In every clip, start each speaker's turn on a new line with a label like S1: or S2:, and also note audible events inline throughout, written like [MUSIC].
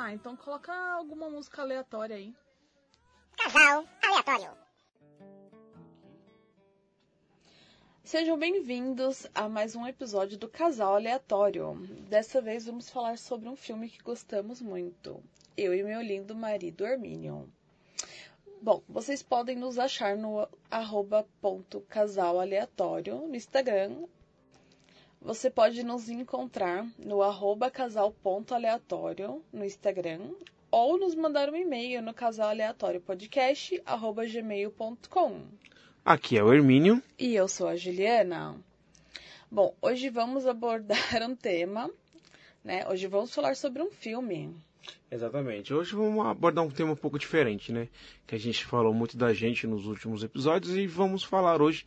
S1: Ah, então coloca alguma música aleatória aí.
S2: Casal aleatório.
S1: Sejam bem-vindos a mais um episódio do Casal Aleatório. Dessa vez vamos falar sobre um filme que gostamos muito. Eu e meu lindo marido Arminion. Bom, vocês podem nos achar no arroba ponto casal aleatório no Instagram. Você pode nos encontrar no arroba casal.aleatório no Instagram ou nos mandar um e-mail no casalaleatóriopodcast.gmail.com.
S3: Aqui é o Hermínio.
S1: E eu sou a Juliana. Bom, hoje vamos abordar [LAUGHS] um tema, né? Hoje vamos falar sobre um filme.
S3: Exatamente. Hoje vamos abordar um tema um pouco diferente, né? Que a gente falou muito da gente nos últimos episódios e vamos falar hoje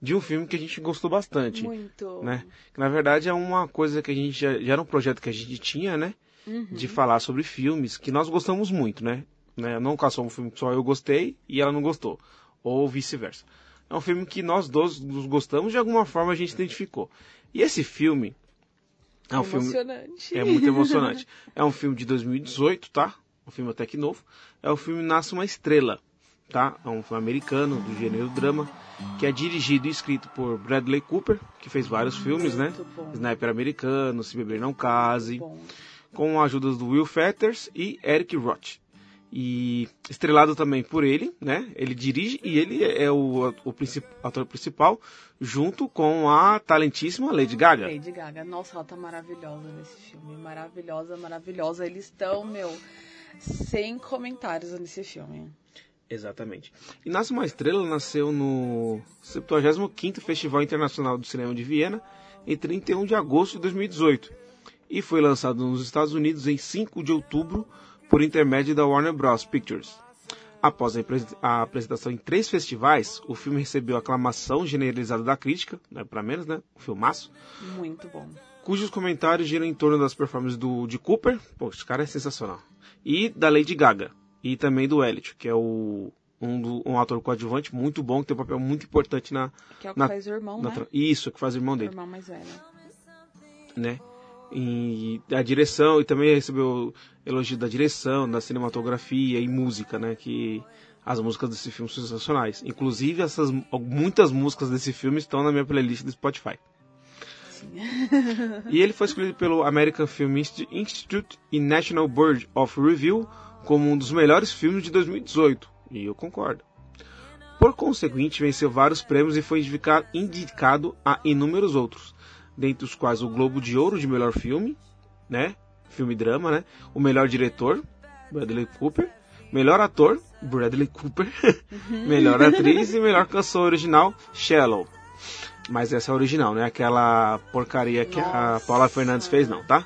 S3: de um filme que a gente gostou bastante.
S1: Muito.
S3: Né? Que na verdade é uma coisa que a gente já, já era um projeto que a gente tinha, né?
S1: Uhum.
S3: De falar sobre filmes que nós gostamos muito, né? né? Não caso um filme que só eu gostei e ela não gostou. Ou vice-versa. É um filme que nós dois nos gostamos de alguma forma a gente identificou. E esse filme é um filme é muito emocionante. [LAUGHS] É um filme de 2018, tá? Um filme até que novo. É o filme Nasce uma Estrela, tá? É um filme americano do gênero drama que é dirigido e escrito por Bradley Cooper, que fez vários filmes, né? Sniper Americano, Se Beber Não Case, com a ajuda do Will Fetters e Eric Roth. E estrelado também por ele, né? Ele dirige e ele é o, o princip- ator principal, junto com a talentíssima Lady Gaga.
S1: Lady Gaga. Nossa, ela tá maravilhosa nesse filme. Maravilhosa, maravilhosa. Eles estão, meu, sem comentários nesse filme.
S3: Exatamente. E Nasce uma Estrela nasceu no 75º Festival Internacional do Cinema de Viena em 31 de agosto de 2018 e foi lançado nos Estados Unidos em 5 de outubro por intermédio da Warner Bros. Pictures. Após a apresentação em três festivais, o filme recebeu aclamação generalizada da crítica, não é para menos, né? Um filmaço,
S1: Muito bom.
S3: cujos comentários giram em torno das performances do, de Cooper, pô, esse cara é sensacional, e da Lady Gaga, e também do Elliot, que é o, um, do- um ator coadjuvante muito bom, que tem um papel muito importante na...
S1: Que é o que
S3: na-
S1: faz o irmão,
S3: na
S1: né?
S3: Isso, que faz o irmão
S1: O
S3: dele,
S1: irmão mais velho.
S3: né? E a direção, e também recebeu elogio da direção, da cinematografia e música, né? Que as músicas desse filme são sensacionais. Inclusive, essas, muitas músicas desse filme estão na minha playlist do Spotify.
S1: Sim.
S3: E ele foi escolhido pelo American Film Insti- Institute e National Board of Review como um dos melhores filmes de 2018. E eu concordo. Por conseguinte, venceu vários prêmios e foi indica- indicado a inúmeros outros, dentre os quais o Globo de Ouro de melhor filme, né? Filme drama, né? O melhor diretor, Bradley Cooper, melhor ator, Bradley Cooper, [LAUGHS] melhor atriz e melhor canção original, Shallow. Mas essa é a original, não é aquela porcaria que a
S1: Nossa.
S3: Paula Fernandes fez, não, tá?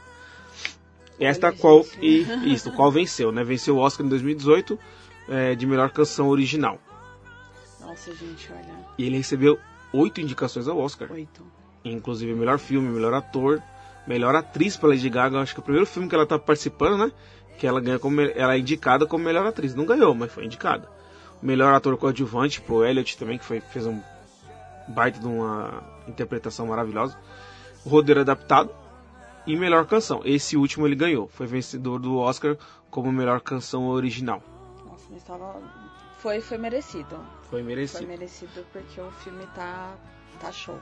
S3: Esta qual e isso, qual venceu, né? Venceu o Oscar em 2018 é, de melhor canção original.
S1: Nossa, gente, olha.
S3: E ele recebeu oito indicações ao Oscar,
S1: Oito.
S3: inclusive melhor filme, melhor ator, melhor atriz pela Lady Gaga. Acho que é o primeiro filme que ela tá participando, né? Que ela ganha como ela é indicada como melhor atriz. Não ganhou, mas foi indicada. Melhor ator coadjuvante pro Elliot também, que foi, fez um baita de uma interpretação maravilhosa. Roteiro adaptado e melhor canção. Esse último ele ganhou. Foi vencedor do Oscar como melhor canção original.
S1: Nossa, mas tava. Foi, foi merecido.
S3: Foi
S1: Foi
S3: merecido.
S1: merecido porque o filme tá. tá show.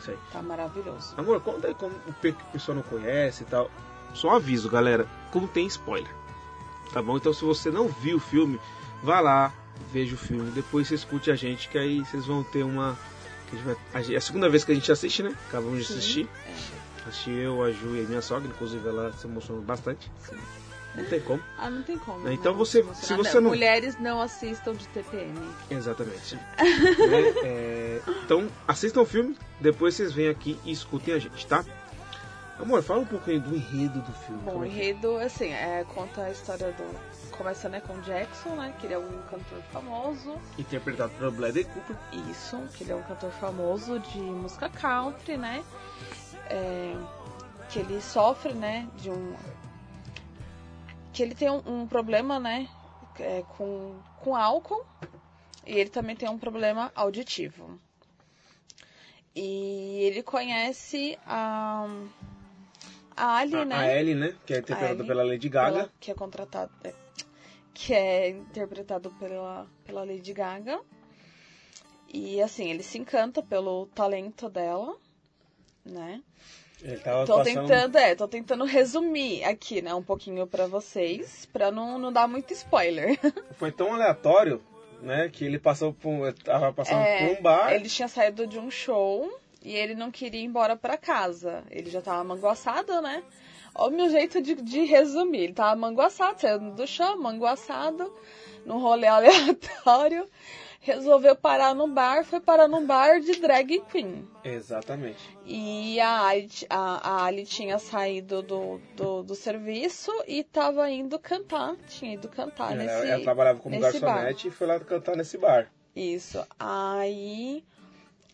S3: Isso aí.
S1: Tá maravilhoso.
S3: Amor, conta aí como o pe- que o pessoal não conhece e tal. Só um aviso, galera, como tem spoiler. Tá bom? Então se você não viu o filme, vá lá, veja o filme, depois você escute a gente, que aí vocês vão ter uma. É a segunda vez que a gente assiste, né? Acabamos de
S1: Sim.
S3: assistir.
S1: É,
S3: Assisti eu, a Ju e a minha sogra, inclusive ela se emocionou bastante.
S1: sim.
S3: Não tem como. [LAUGHS]
S1: Ah, não tem como.
S3: Então
S1: não
S3: você-
S1: se
S3: se você não-
S1: Mulheres não assistam de TPM.
S3: Exatamente. [LAUGHS] Né? É, então, assistam o filme, depois vocês vêm aqui e escutem a gente, tá? Amor, fala um pouco aí do enredo do filme.
S1: Bom, o
S3: é é?
S1: enredo, assim, é, conta a história do. Começa né, com o Jackson, né? Que ele é um cantor famoso.
S3: Interpretado pelo Bradley Cooper.
S1: Isso, que ele é um cantor famoso de música country, né? É, que ele sofre, né, de um. Que ele tem um, um problema, né, é, com, com álcool. E ele também tem um problema auditivo. E ele conhece a. A Ali,
S3: A,
S1: né?
S3: a Ellie, né? Que é interpretada
S1: Ellie,
S3: pela Lady Gaga.
S1: Ela- que é contratado. é, que é interpretado pela, pela Lady Gaga. E assim, ele se encanta pelo talento dela, né?
S3: Tava
S1: Tô
S3: passando...
S1: tentando, é, tô tentando resumir aqui, né, um pouquinho pra vocês, pra não, não dar muito spoiler. [LAUGHS]
S3: Foi tão aleatório, né? Que ele passou por. Tava passando
S1: É,
S3: por um bar.
S1: Ele tinha saído de um show e ele não queria ir embora pra casa. Ele já tava manguaçado, né? Olha o meu jeito de, de resumir. Ele tava manguaçado, saindo do show, manguaçado, num rolê aleatório. [LAUGHS] Resolveu parar no bar, foi parar num bar de drag queen.
S3: Exatamente.
S1: E a Ali, a, a Ali tinha saído do, do, do serviço e tava indo cantar. Tinha ido cantar
S3: ela,
S1: nesse,
S3: ela trabalhava como
S1: nesse bar.
S3: garçonete e foi lá cantar nesse bar.
S1: Isso. Aí,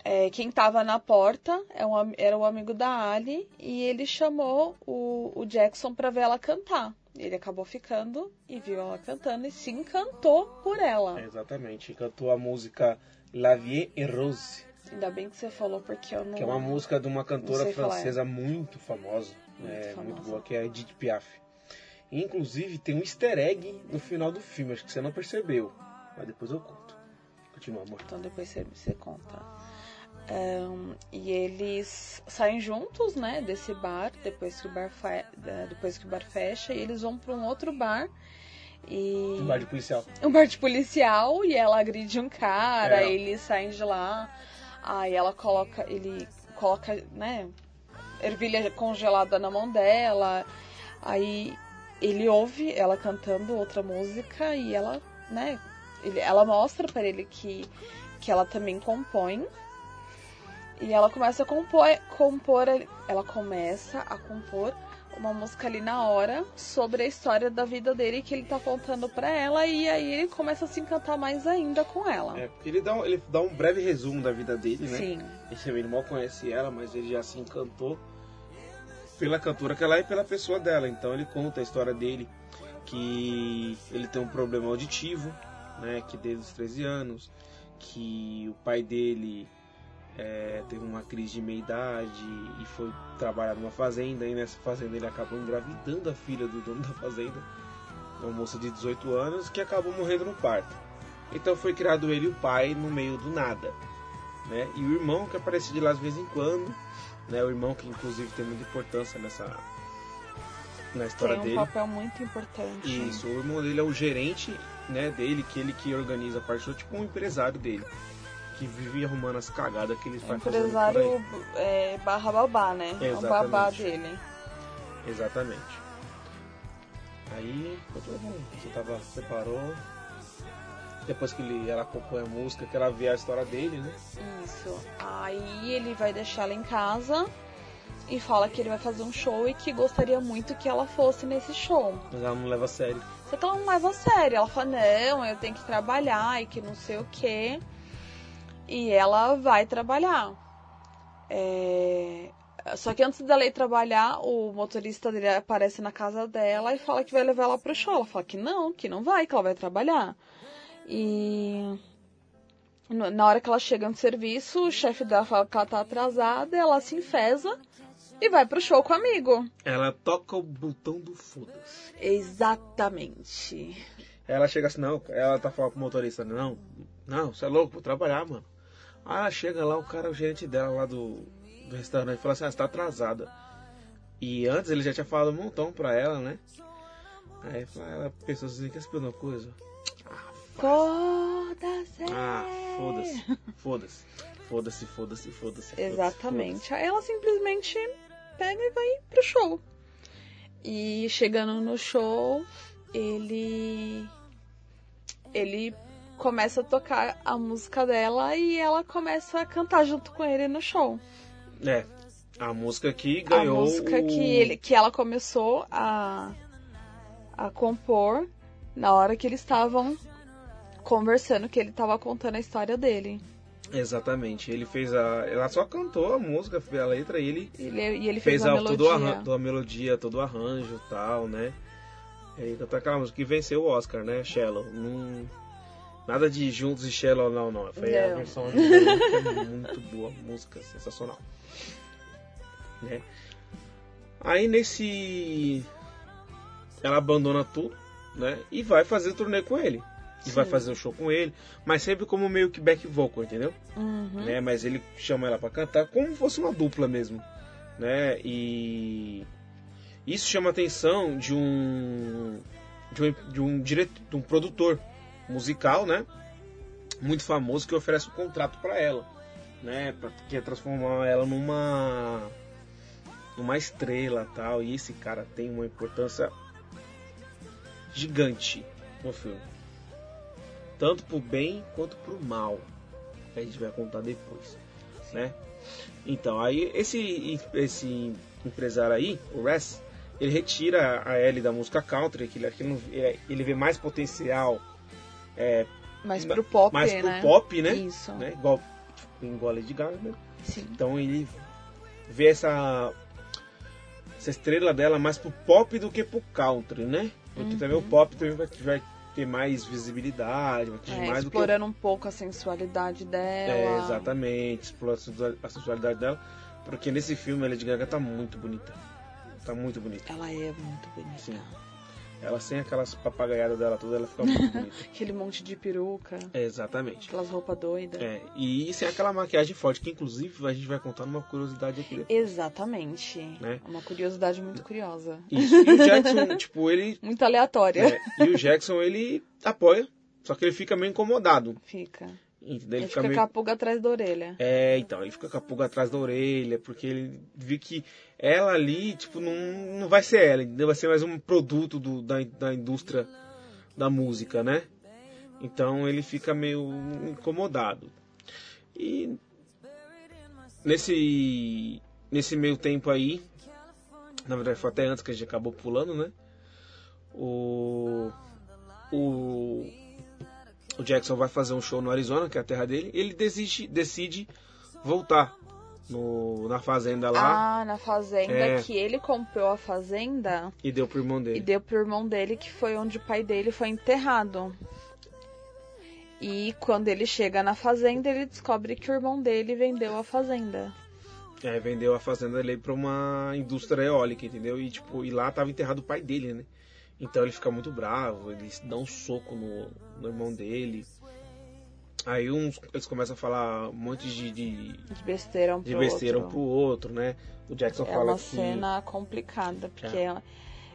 S1: é, quem tava na porta é um era o amigo da Ali e ele chamou o, o Jackson pra ver ela cantar. Ele acabou ficando e viu ela cantando e se encantou por ela.
S3: Exatamente. E cantou a música La Vie et Rose,
S1: Ainda bem que você falou porque eu não.
S3: que é uma música de uma cantora
S1: sei falar.
S3: francesa muito famosa. é,
S1: famosa.
S3: muito boa, que é a Edith Piaf. Inclusive, tem um easter egg no final do filme, acho que você não percebeu. Mas depois eu conto. Continua, amor.
S1: Então depois você, você conta. Ahn, e eles saem juntos, né, desse bar, depois que o bar, depois que o bar fecha, e eles vão para um outro bar. E...
S3: Um bar de policial.
S1: um bar de policial e ela agride um cara,
S3: É.
S1: eles saem de lá, aí ela coloca, ele coloca, né, ervilha congelada na mão dela, aí ele ouve ela cantando outra música e ela, né, ele, ela mostra para ele que, que ela também compõe. E ela começa a compor, compor, ela começa a compor uma música ali na hora sobre a história da vida dele que ele tá contando pra ela e aí ele começa a se encantar mais ainda com ela.
S3: É, porque ele dá, um, ele dá um breve resumo da vida dele, né?
S1: Sim.
S3: Ele, ele mal conhece ela, mas ele já se encantou pela cantora que ela é e pela pessoa dela. Então ele conta a história dele, que ele tem um problema auditivo, né? Que desde os 13 anos, que o pai dele é, teve uma crise de meia-idade e foi trabalhar numa fazenda, e nessa fazenda ele acabou engravidando a filha do dono da fazenda, uma moça de 18 anos, que acabou morrendo no parto. Então foi criado ele e o pai no meio do nada né? E o irmão que aparece de lá de vez em quando, né? O irmão que inclusive tem muita importância nessa na história
S1: Tem um
S3: dele.
S1: papel muito importante.
S3: Isso, o irmão dele é o gerente, né, dele, que ele que organiza a parte, tipo um empresário dele, que vive arrumando as cagadas que ele por
S1: empresário é, barra babá, né? É
S3: Exatamente.
S1: babá dele.
S3: Exatamente. Aí, você tava, separou. Depois que ele, ela compõe a música, que ela vê a história dele, né?
S1: Isso. Aí ele vai deixar ela em casa e fala que ele vai fazer um show e que gostaria muito que ela fosse nesse show.
S3: Mas ela não leva a sério.
S1: Só que ela não leva a sério. Ela fala, não, eu tenho que trabalhar e que não sei o quê. E ela vai trabalhar. É, Só que antes dela ir trabalhar, o motorista dele aparece na casa dela e fala que vai levar ela pro show. Ela fala que não, que não vai, que ela vai trabalhar. E na hora que ela chega no serviço, o chefe dela fala que ela tá atrasada, ela se enfesa e vai pro show com o amigo.
S3: Ela toca o botão do foda-se.
S1: Exatamente.
S3: Ela chega assim, não, ela tá falando pro motorista, não, não, você é louco, vou trabalhar, mano. Aí ela chega lá, o cara, o gerente dela lá do, do restaurante, fala assim, ah, você tá atrasada. E antes ele já tinha falado um montão pra ela, né? Aí fala- ela pensou assim, quer saber uma coisa?
S1: Foda-se.
S3: Ah, foda-se, foda-se, foda-se, foda-se, foda-se.
S1: Exatamente. Aí ela simplesmente pega e vai pro show. E chegando no show, ele. Ele começa a tocar a música dela e ela começa a cantar junto com ele no show.
S3: É, A música que
S1: A
S3: ganhou.
S1: música
S3: o-
S1: que, ele, que ela começou a, a compor na hora que eles estavam conversando, que ele estava contando a história dele.
S3: Exatamente. Ele fez a. Ela só cantou a música, fez a letra e ele
S1: Ele, e ele fez,
S3: fez
S1: a
S3: a, todo
S1: melodia.
S3: arran- toda a melodia, todo o arranjo e tal, né? E aí cantou aquela música que venceu o Oscar, né? Shallow. Não... Nada de Juntos e Shallow, não, não. Foi a
S1: Não.
S3: versão original, que é muito boa, música sensacional. Né? Aí nesse. Ela abandona tudo, né? E vai fazer turnê com ele. E vai
S1: Sim.
S3: fazer o show com ele, mas sempre como meio que back vocal, entendeu?
S1: Uhum.
S3: né? Mas ele chama ela pra cantar como se fosse uma dupla mesmo, né? E isso chama a atenção de um de um, de um diretor, de um produtor musical, né? Muito famoso que oferece um contrato pra ela, né? Pra, quer transformar ela numa numa estrela, tal. E esse cara tem uma importância gigante no filme, tanto pro bem quanto pro mal que a gente vai contar depois, né? Então, aí esse, esse empresário aí, o Ress, ele retira a Ellie da música country, que que ele- ele vê mais potencial, é,
S1: Mais pro pop,
S3: pro
S1: né?
S3: pop, né?
S1: Isso.
S3: né? Igual, tipo, igual a Lady Gaga, né?
S1: Sim.
S3: Então ele vê essa, essa estrela dela mais pro pop do que pro country, né? Porque também o pop também vai, vai ter mais visibilidade, vai atingir
S1: É,
S3: mais do que
S1: explorando um pouco a sensualidade dela.
S3: É, exatamente, explora a sensualidade dela. Porque nesse filme a Lady Gaga tá muito bonita. Tá muito bonita.
S1: Ela é muito bonita.
S3: Sim. Ela sem aquelas papagaiadas dela toda, ela fica muito [LAUGHS] bonita.
S1: Aquele monte de peruca,
S3: É, exatamente.
S1: aquelas roupas doidas.
S3: É, e sem aquela maquiagem forte, que inclusive a gente vai contar numa curiosidade aqui.
S1: Exatamente.
S3: Né?
S1: Uma curiosidade muito curiosa.
S3: Isso. E o [LAUGHS] Jackson, tipo, ele.
S1: Muito aleatória.
S3: é, e o Jackson, ele apoia, só que ele fica meio incomodado.
S1: Fica.
S3: Entendeu?
S1: Ele
S3: Ele fica
S1: fica
S3: meio.
S1: com a pulga atrás da orelha.
S3: É, então, ele fica com a pulga atrás da orelha, porque ele viu que ela ali, tipo, não, não vai ser ela, entendeu? vai ser mais um produto do, da, da indústria da música, né? Então ele fica meio incomodado. E nesse, nesse meio tempo aí, na verdade foi até antes que a gente acabou pulando, né? O, o, o Jackson vai fazer um show no Arizona, que é a terra dele, e ele decide, decide voltar no, na fazenda lá
S1: Ah, na fazenda
S3: É.
S1: que ele comprou a fazenda
S3: e deu pro irmão
S1: e
S3: dele.
S1: deu pro irmão dele, que foi onde o pai dele foi enterrado. E quando ele chega na fazenda, ele descobre que o irmão dele vendeu a fazenda.
S3: É, vendeu a fazenda dele pra uma indústria eólica, entendeu? E tipo, e lá tava enterrado o pai dele, né? Então ele fica muito bravo, ele dá um soco no, no irmão dele. Aí uns, eles começam a falar um monte de, de,
S1: De besteira um pro
S3: de besteira um
S1: outro.
S3: pro outro, né? O Jackson
S1: É
S3: fala
S1: uma
S3: que
S1: cena complicada, porque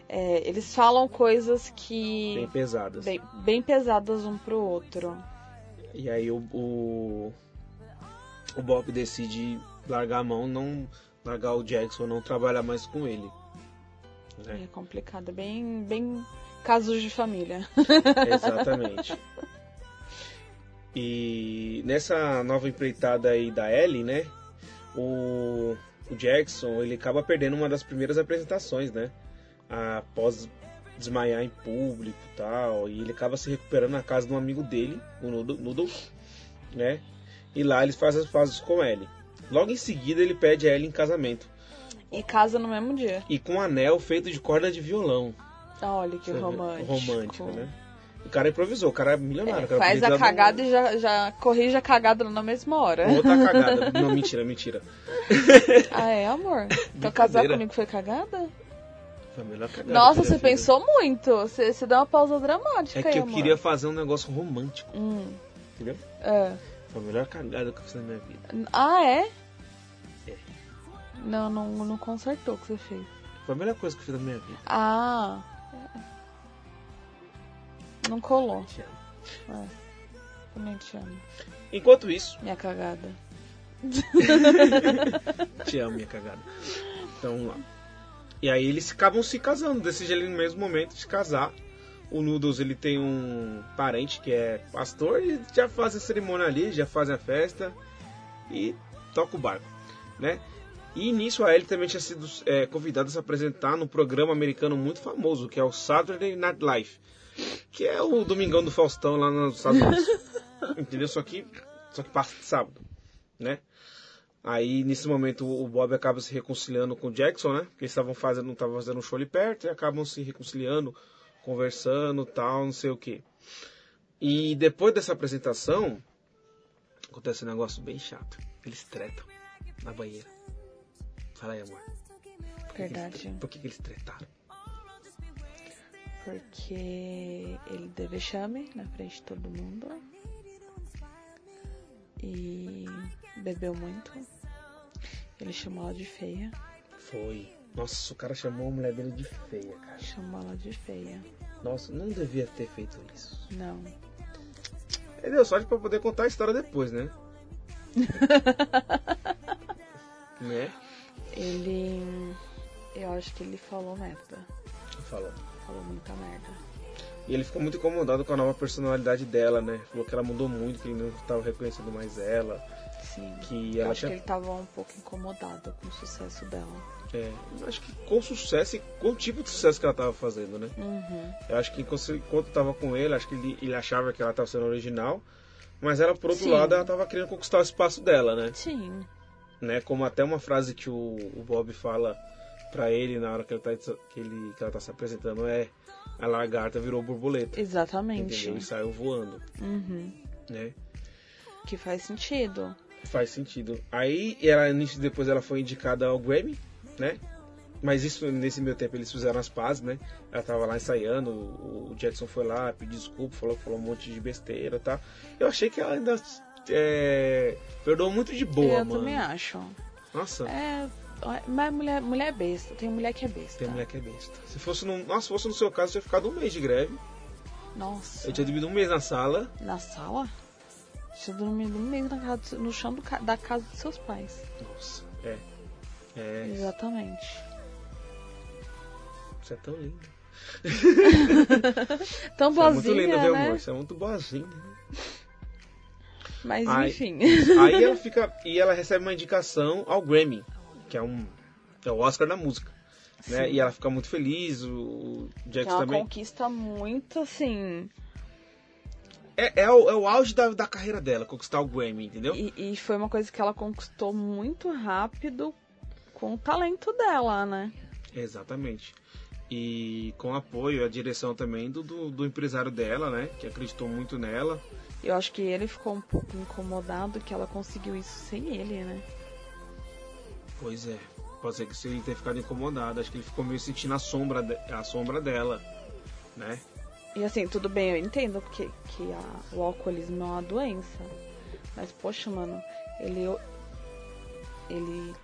S1: é, eles falam coisas que.
S3: bem pesadas.
S1: bem, bem pesadas um pro outro.
S3: E aí o, o, o Bob decide largar a mão, não largar o Jackson, não trabalhar mais com ele. Né?
S1: É complicado, bem, bem casos de família. [LAUGHS]
S3: Exatamente. E nessa nova empreitada aí da Ellie, né? O, o Jackson ele acaba perdendo uma das primeiras apresentações, né? Após desmaiar em público e tal. E ele acaba se recuperando na casa de um amigo dele, o Noodle, Noodle né? E lá eles fazem as fases com Ellie. Logo em seguida ele pede a Ellie em casamento.
S1: E casa no mesmo dia.
S3: E com um anel feito de corda de violão.
S1: Olha que romântico.
S3: Romântico, né? O cara improvisou, o cara é milionário.
S1: É,
S3: cara
S1: faz a cagada e já, já corrige a cagada na mesma hora.
S3: Outra cagada. [LAUGHS] Não, mentira, mentira.
S1: Ah, é, amor? Então casar comigo foi cagada?
S3: Foi a melhor cagada
S1: Nossa, você
S3: fiz.
S1: pensou muito. Você, você deu uma pausa dramática
S3: É que
S1: aí,
S3: eu
S1: amor.
S3: queria fazer um negócio romântico,
S1: Hum,
S3: entendeu?
S1: é.
S3: Foi a melhor cagada que eu fiz na minha vida.
S1: Ah? É. Não, não, não consertou o que você fez.
S3: Foi a melhor coisa que eu fiz na minha vida.
S1: Ah. Não colou.
S3: Te amo.
S1: É. Também te amo.
S3: Enquanto isso,
S1: Minha cagada. [LAUGHS]
S3: te amo, minha cagada. Então vamos lá. E aí eles acabam se casando, decide ali no mesmo momento de casar. O Noodles ele tem um parente que é pastor e já faz a cerimônia ali, já faz a festa e toca o barco, né? E nisso a Ellie também tinha sido é, convidada a se apresentar num programa americano muito famoso, que é o Saturday Night Live. Que é o Domingão do Faustão lá nos Estados Unidos. [LAUGHS] Entendeu? Só que, só que passa de sábado, né? Aí, nesse momento, o Bob acaba se reconciliando com o Jackson, né? Porque eles estavam fazendo, não estavam fazendo um show ali perto e acabam se reconciliando, conversando, tal, não sei o que. E depois dessa apresentação, acontece um negócio bem chato. Eles tretam na banheira. Fala aí, amor. Por que que eles
S1: Verdade.
S3: Por que, que eles tretaram?
S1: Porque ele deu vexame na frente de todo mundo. E bebeu muito. Ele chamou ela de feia.
S3: Foi. Nossa, o cara chamou a mulher dele de feia, cara.
S1: Chamou ela de feia.
S3: Nossa, não devia ter feito isso.
S1: Não.
S3: Ele deu sorte pra poder contar a história depois, né? [LAUGHS] né?
S1: Ele. Eu acho que ele falou merda.
S3: Falou.
S1: Falou muita merda.
S3: E ele ficou muito incomodado com a nova personalidade dela, né? Falou que ela mudou muito, que ele não estava reconhecendo mais ela.
S1: Sim.
S3: Que
S1: Eu
S3: ela
S1: acho que
S3: tinha.
S1: ele tava um pouco incomodado com o sucesso dela.
S3: É, eu acho que com sucesso e com o tipo de sucesso que ela estava fazendo, né?
S1: Uhum.
S3: Eu acho que enquanto enquanto tava com ele, acho que ele, ele achava que ela estava sendo original. Mas ela, por outro
S1: Sim.
S3: lado, ela estava querendo conquistar o espaço dela, né?
S1: Sim.
S3: Né? Como até uma frase que o, o Bob fala pra ele na hora que, ele tá, que, ele, que ela tá se apresentando é a lagarta virou borboleta.
S1: Exatamente.
S3: Entendeu? E saiu voando,
S1: Uhum.
S3: né?
S1: Que faz sentido.
S3: Faz sentido. Aí, ela, depois ela foi indicada ao Grammy, né? Mas isso, nesse meio tempo, eles fizeram as pazes, né? Ela tava lá ensaiando, o Jackson foi lá, pediu desculpa, falou, falou um monte de besteira e tal. Eu achei que ela ainda é, muito de boa,
S1: eu
S3: mano.
S1: também acho.
S3: Nossa,
S1: É. Mas mulher, mulher é besta. Tem mulher que é besta.
S3: tem mulher que é besta. Se fosse no, nossa, se fosse no seu caso, eu tinha ficado um mês de greve.
S1: Nossa.
S3: Eu tinha dormido um mês na sala.
S1: Na sala? Você dormiu um mês na casa, no chão do da casa dos seus pais.
S3: Nossa, é. É,
S1: Exatamente.
S3: você é tão linda. [LAUGHS]
S1: Tão
S3: Você é muito
S1: boazinha,
S3: linda,
S1: né?
S3: amor? Você é muito boazinha.
S1: Mas
S3: Ai.
S1: enfim. [LAUGHS]
S3: Aí ela [LAUGHS] fica. E ela recebe uma indicação ao Grammy, que é um. É o Oscar da música. Né? E ela fica muito feliz, o o
S1: Que é
S3: Jackson
S1: uma
S3: também.
S1: conquista muito assim.
S3: É, é, o, é o auge da, da carreira dela, conquistar o Grammy, entendeu?
S1: E, e foi uma coisa que ela conquistou muito rápido com o talento dela, né?
S3: Exatamente. E com apoio, a direção também do, do, do empresário dela, né? Que acreditou muito nela.
S1: Eu acho que ele ficou um pouco incomodado que ela conseguiu isso sem ele, né?
S3: Pois é. Pode ser que se ele tenha ficado incomodado. Acho que ele ficou meio sentindo a sombra, de- a sombra dela, né?
S1: E assim, tudo bem, eu entendo que, que a- o alcoolismo é uma doença. Mas, poxa, mano, ele, ele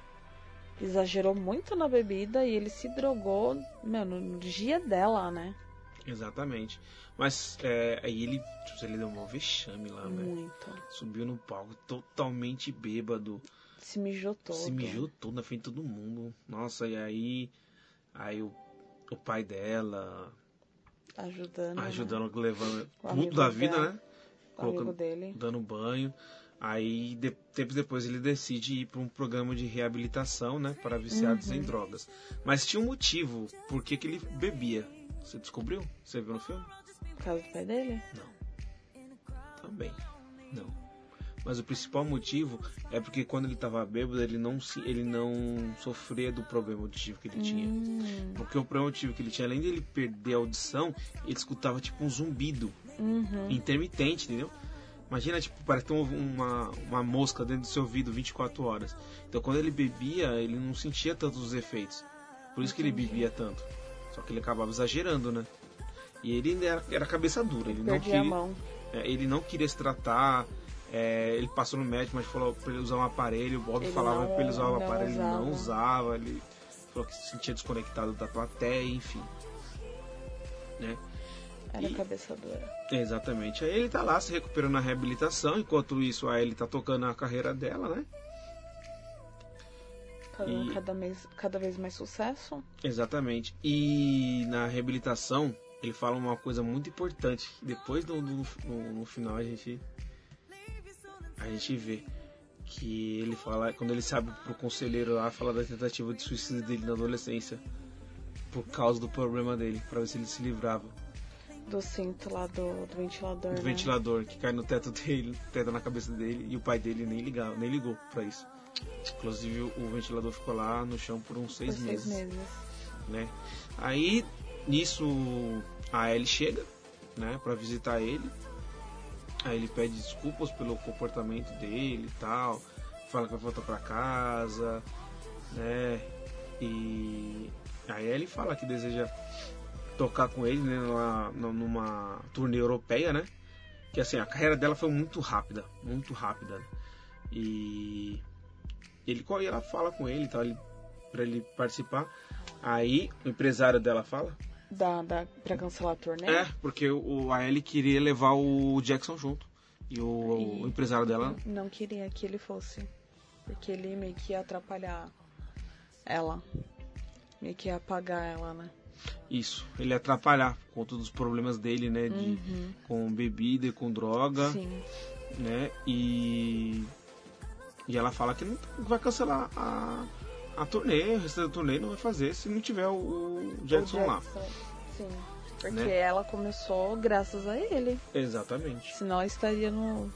S1: exagerou muito na bebida e ele se drogou, mano, no dia dela, né?
S3: Exatamente. Mas é, aí ele, ele deu um vexame lá, né?
S1: Muito.
S3: Subiu no palco totalmente bêbado.
S1: Se mijou todo.
S3: Se mijou todo na frente de todo mundo. Nossa, e aí. Aí o, o pai dela
S1: Ajudando. né?
S3: ajudando, levando
S1: O amigo
S3: tudo da vida,
S1: dela.
S3: né? Colocando-
S1: dele.
S3: Dando banho. Aí, de, tempos depois, ele decide ir para um programa de reabilitação, né? Para viciados
S1: Uhum.
S3: em drogas. Mas tinha um motivo por que ele bebia. Você descobriu? Você viu no filme?
S1: Por causa do pai dele?
S3: Também. Não. Mas o principal motivo é porque quando ele estava bêbado, ele não, se, ele não sofria do problema auditivo que ele tinha.
S1: Hum,
S3: Porque o problema auditivo que ele tinha, além dele perder a audição, ele escutava tipo um zumbido
S1: uhum.
S3: intermitente, entendeu? Imagina, tipo, parece um- uma, uma mosca dentro do seu ouvido 24 horas. Então quando ele bebia, ele não sentia tantos os efeitos. Por isso que ele bebia tanto. Só que ele acabava exagerando, né? E ele era, era cabeça dura, ele não
S1: Perdi a
S3: queria. É, ele não queria se tratar. é, ele passou no médico, mas falou pra ele usar um aparelho. O Bob
S1: Ele
S3: falava
S1: não-
S3: pra ele usar o
S1: não
S3: aparelho, ele não
S1: usava.
S3: usava. Ele falou que se sentia desconectado da plateia, enfim. Né?
S1: Era
S3: E-
S1: cabeça dura.
S3: Exatamente. Aí ele tá lá se recuperando na reabilitação. Enquanto isso, aí ele tá tocando a carreira dela, né?
S1: Fazendo
S3: E-
S1: cada, mês, cada vez mais sucesso.
S3: Exatamente. E na reabilitação, ele fala uma coisa muito importante. Depois do, do- no, no final a gente a gente vê que ele fala, quando ele sabe pro conselheiro lá, fala da tentativa de suicídio dele na adolescência, por causa do problema dele, pra ver se ele se livrava.
S1: Do cinto lá do, do ventilador.
S3: Do
S1: né?
S3: ventilador que cai no teto [LAUGHS] dele, teto na cabeça dele, e o pai dele nem, ligava, nem ligou pra isso. Inclusive o ventilador ficou lá no chão por uns
S1: Por
S3: seis,
S1: seis
S3: meses,
S1: meses.
S3: né? Aí nisso a Ellie chega, né, para visitar ele. Aí ele pede desculpas pelo comportamento dele e tal, fala que vai voltar pra casa, né? E a Ellie fala que deseja tocar com ele, né, lá nu- numa turnê europeia, né? Que assim, a carreira dela foi muito rápida, muito rápida. E ele e ela fala com ele, e tal, ele, para ele participar. Aí o empresário dela fala,
S1: Da, da, pra cancelar a turnê?
S3: é, porque o, a Ellie queria levar o Jackson junto. E o, o empresário dela.
S1: Não queria que ele fosse. Porque ele meio que ia atrapalhar ela. Meio que ia apagar ela, né?
S3: Isso, ele ia atrapalhar por conta dos problemas dele, né? De, Com bebida e com droga,
S1: Sim.
S3: né? E. E ela fala que não vai cancelar a, a turnê, o resto da turnê não vai fazer se não tiver o, o Jackson,
S1: O
S3: lá.
S1: Sim. Porque
S3: Né?
S1: ela começou graças a ele.
S3: Exatamente.
S1: Senão ela estaria no.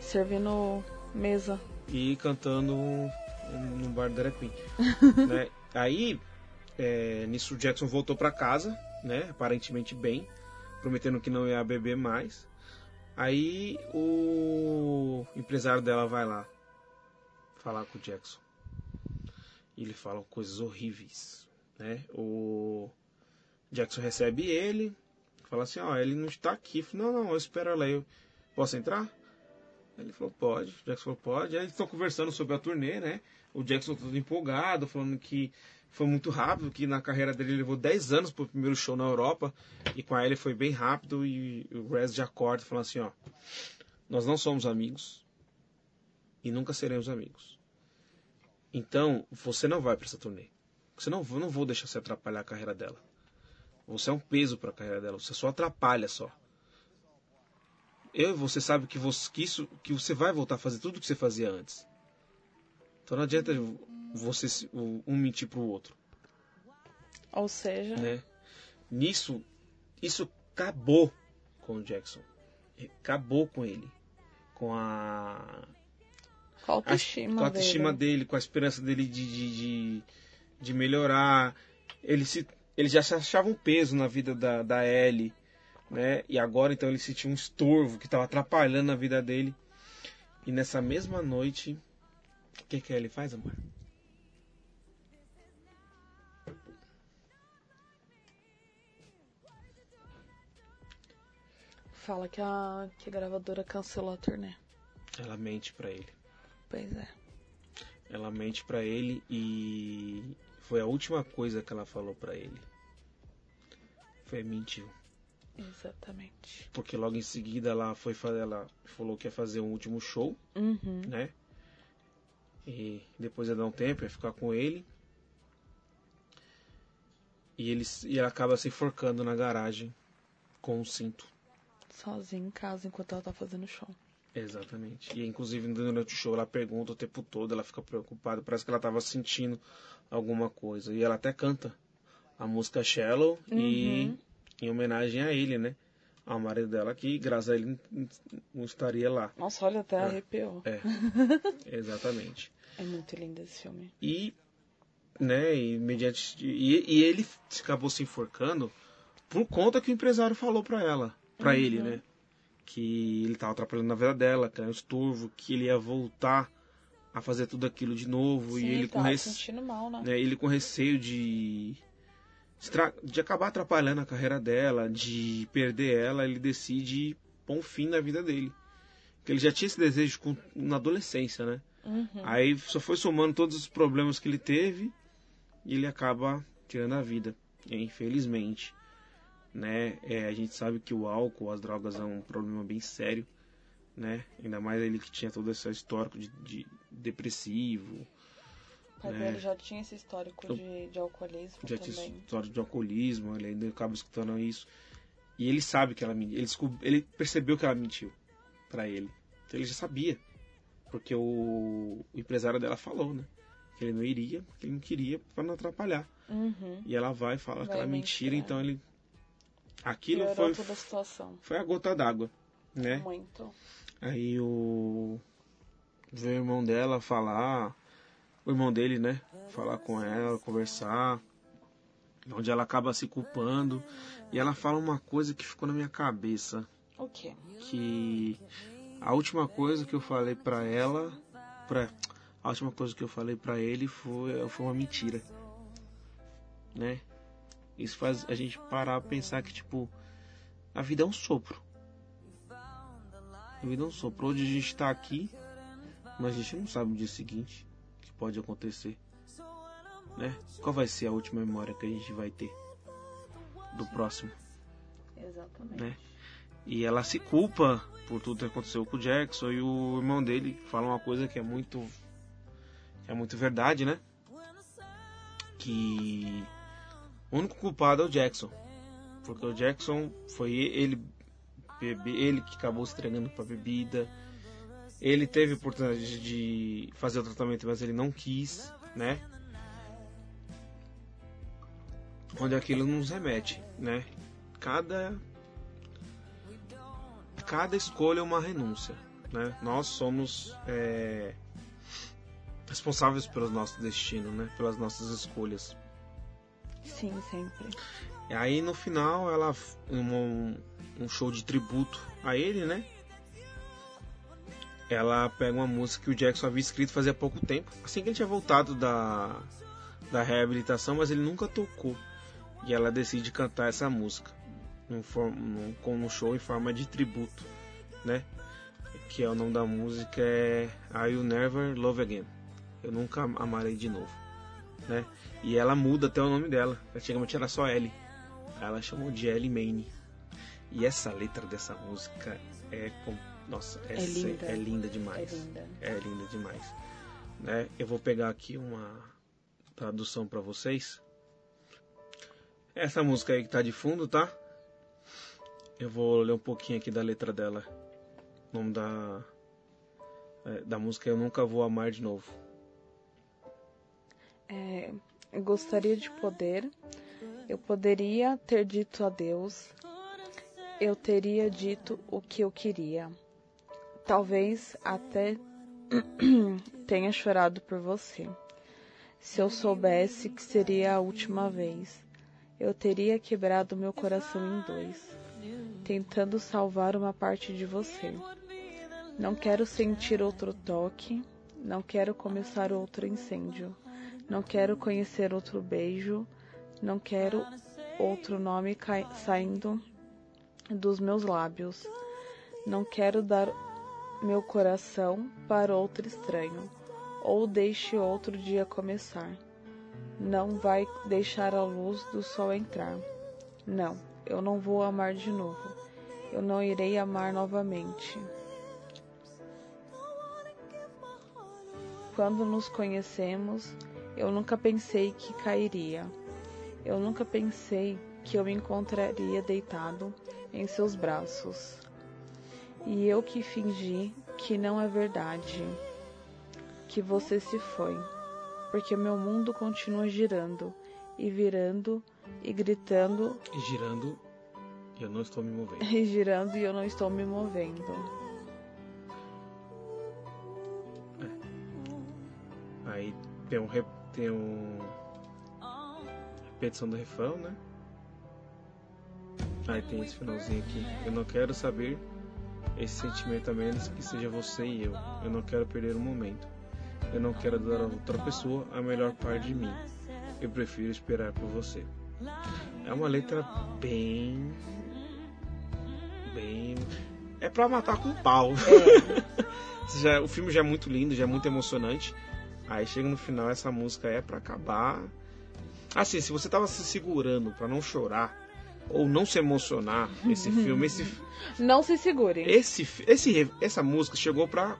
S1: servindo mesa.
S3: e cantando no bar do Drag Queen. [LAUGHS] né? Aí, é, nisso o Jackson voltou pra casa, né? Aparentemente bem, prometendo que não ia beber mais. Aí o empresário dela vai lá falar com o Jackson. Ele fala coisas horríveis, né? O Jackson recebe ele, fala assim, ó, ele não está aqui. Não, não, eu espero ela aí. Eu Posso entrar? Ele falou, pode. O Jackson falou, pode. Aí eles estão conversando sobre a turnê, né? O Jackson todo empolgado, falando que foi muito rápido, que na carreira dele ele levou 10 anos pro primeiro show na Europa. E com a ele foi bem rápido. E o Rez já acorda falando assim, ó. Nós não somos amigos. E nunca seremos amigos. Então, você não vai para essa turnê. Você não, não vou deixar você atrapalhar a carreira dela. Você é um peso para a carreira dela. Você só atrapalha só eu e você sabe que você, que isso, que você vai voltar a fazer tudo o que você fazia antes. Então não adianta você um mentir pro outro,
S1: Ou seja,
S3: né? Nisso, isso acabou com o Jackson. Acabou com ele. Com a
S1: com a
S3: a-
S1: autoestima,
S3: com a autoestima
S1: dele.
S3: dele, com a esperança dele de, de, de, de melhorar. Ele, se, ele já se achava um peso na vida da, da Ellie, né? E agora então ele sentia um estorvo que estava atrapalhando a vida dele. E nessa mesma noite, o que, que a Ellie faz, amor?
S1: Fala que a, que a gravadora cancelou a turnê.
S3: Ela mente pra ele.
S1: Pois é.
S3: Ela mente pra ele e foi a última coisa que ela falou pra ele. Foi mentiu.
S1: Exatamente.
S3: Porque logo em seguida ela foi ela falou que ia fazer um último show,
S1: Uhum.
S3: né? E depois ia dar um tempo, ia ficar com ele. E ele, e ela acaba se enforcando na garagem com um cinto.
S1: Sozinha em casa enquanto ela tá fazendo show.
S3: Exatamente. E inclusive durante o show ela pergunta o tempo todo, ela fica preocupada, parece que ela estava sentindo alguma coisa. E ela até canta a música Shallow e em homenagem a ele, né? Ao marido dela que, graças a ele, não- estaria lá.
S1: Nossa, olha, até arrepiou.
S3: É, [LAUGHS] exatamente.
S1: É muito lindo esse filme.
S3: E, né, e, mediante, e, e ele acabou se enforcando por conta que o empresário falou pra ela, pra ele, né? Que ele tava atrapalhando na vida dela, que era um estorvo, que ele ia voltar a fazer tudo aquilo de novo.
S1: Sim,
S3: e ele com,
S1: tava
S3: rece-
S1: sentindo mal, né?
S3: né, ele com receio de, de acabar atrapalhando a carreira dela, de perder ela, ele decide pôr um fim na vida dele. Porque ele já tinha esse desejo com- na adolescência, né?
S1: Uhum.
S3: Aí só foi somando todos os problemas que ele teve e ele acaba tirando a vida, infelizmente. Né? É, a gente sabe que o álcool, as drogas é um problema bem sério, né? Ainda mais ele que tinha todo esse histórico de, de depressivo,
S1: O pai
S3: É.
S1: dele já tinha esse histórico
S3: Eu-
S1: de, de alcoolismo
S3: já tinha
S1: também.
S3: história de alcoolismo, ele ainda acaba escutando isso. E ele sabe que ela mentiu, ele, ele percebeu que ela mentiu pra ele. Então ele já sabia. Porque o, o empresário dela falou, né? Que ele não iria, porque ele não queria pra não atrapalhar.
S1: Uhum.
S3: E ela vai e fala
S1: Vai
S3: aquela mentira,
S1: mentir,
S3: então ele. Aquilo
S1: Piorou
S3: foi,
S1: toda a situação.
S3: foi a gota d'água, né?
S1: Muito.
S3: Aí o. Veio o irmão dela falar. O irmão dele, né? Falar com ela, conversar. Onde ela acaba se culpando. E ela fala uma coisa que ficou na minha cabeça.
S1: O quê?
S3: Que a última coisa que eu falei pra ela. Pra, a última coisa que eu falei pra ele foi, foi uma mentira. Né? Isso faz a gente parar pra pensar que, tipo, a vida é um sopro. A vida é um sopro. Hoje a gente tá aqui, mas a gente não sabe no dia seguinte o que pode acontecer. Né? Qual vai ser a última memória que a gente vai ter do próximo,
S1: Exatamente.
S3: né? E ela se culpa por tudo que aconteceu com o Jackson e o irmão dele fala uma coisa que é muito que é muito verdade, né? Que o único culpado é o Jackson. Porque o Jackson foi ele ele que acabou se entregando para bebida. Ele teve oportunidade de fazer o tratamento, mas ele não quis, né? Onde aquilo nos remete, né? Cada cada escolha é uma renúncia, né? Nós somos é, responsáveis pelo nosso destino, né? Pelas nossas escolhas.
S1: Sim, sempre.
S3: E aí no final ela um, um show de tributo a ele, né? Ela pega uma música que o Jackson havia escrito fazia pouco tempo, assim que ele tinha voltado da da reabilitação, mas ele nunca tocou. E ela decide cantar essa música num, num, com um show em forma de tributo, né? Que é o nome da música é I Will Never Love Again. Eu nunca amarei de novo, né? E ela muda até o nome dela. Antigamente era só Ellie. Ela chamou de Ellie Maine. E essa letra dessa música é com... nossa, é,
S1: linda.
S3: é linda demais.
S1: É linda.
S3: É linda demais. Né? Eu vou pegar aqui uma tradução para vocês. Essa música aí que tá de fundo, tá? Eu vou ler um pouquinho aqui da letra dela. O nome da é, da música é Eu Nunca Vou Amar de Novo.
S1: É, gostaria de poder. Eu poderia ter dito adeus. Eu teria dito o que eu queria. Talvez até [CLEARS THROAT] tenha chorado por você. Se eu soubesse que seria a última vez, eu teria quebrado meu coração em dois, tentando salvar uma parte de você. Não quero sentir outro toque, não quero começar outro incêndio. Não quero conhecer outro beijo, não quero outro nome saindo dos meus lábios. Não quero dar meu coração para outro estranho, ou deixe outro dia começar. Não vai deixar a luz do sol entrar. Não, eu não vou amar de novo. Eu não irei amar novamente. Quando nos conhecemos, eu nunca pensei que cairia. Eu nunca pensei que eu me encontraria deitado em seus braços. E eu que fingi que não é verdade, que você se foi, porque meu mundo continua girando e virando e gritando
S3: E girando, eu não estou me movendo. [LAUGHS]
S1: e girando e eu não estou me movendo.
S3: Aí tem um re- tem um repetição do refrão, né? Aí tem esse finalzinho aqui. Eu não quero saber esse sentimento a menos que seja você e eu. Eu não quero perder o momento. Eu não quero dar a outra pessoa a melhor parte de mim. Eu prefiro esperar por você. É uma letra bem. Bem. É pra matar com pau. [LAUGHS] já, o filme já é muito lindo, já é muito emocionante. Aí chega no final, essa música é pra acabar. Assim, se você tava se segurando pra não chorar ou não se emocionar, esse [LAUGHS] filme, esse,
S1: Não se segurem.
S3: esse, esse, essa música chegou pra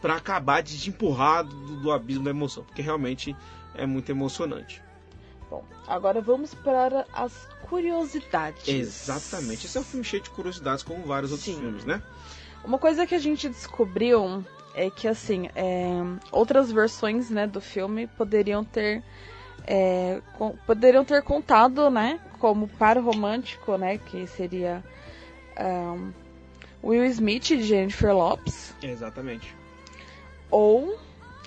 S3: para acabar de te empurrar do, do abismo da emoção, porque realmente é muito emocionante.
S1: Bom, agora vamos para as curiosidades.
S3: Exatamente. Esse é um filme cheio de curiosidades, como vários outros
S1: Sim.
S3: filmes, né?
S1: Uma coisa que a gente descobriu é que, assim, é, outras versões né, do filme poderiam ter. é, com- poderiam ter contado, né? Como par romântico, né? Que seria ahn, Will Smith e Jennifer Lopes.
S3: Exatamente.
S1: Ou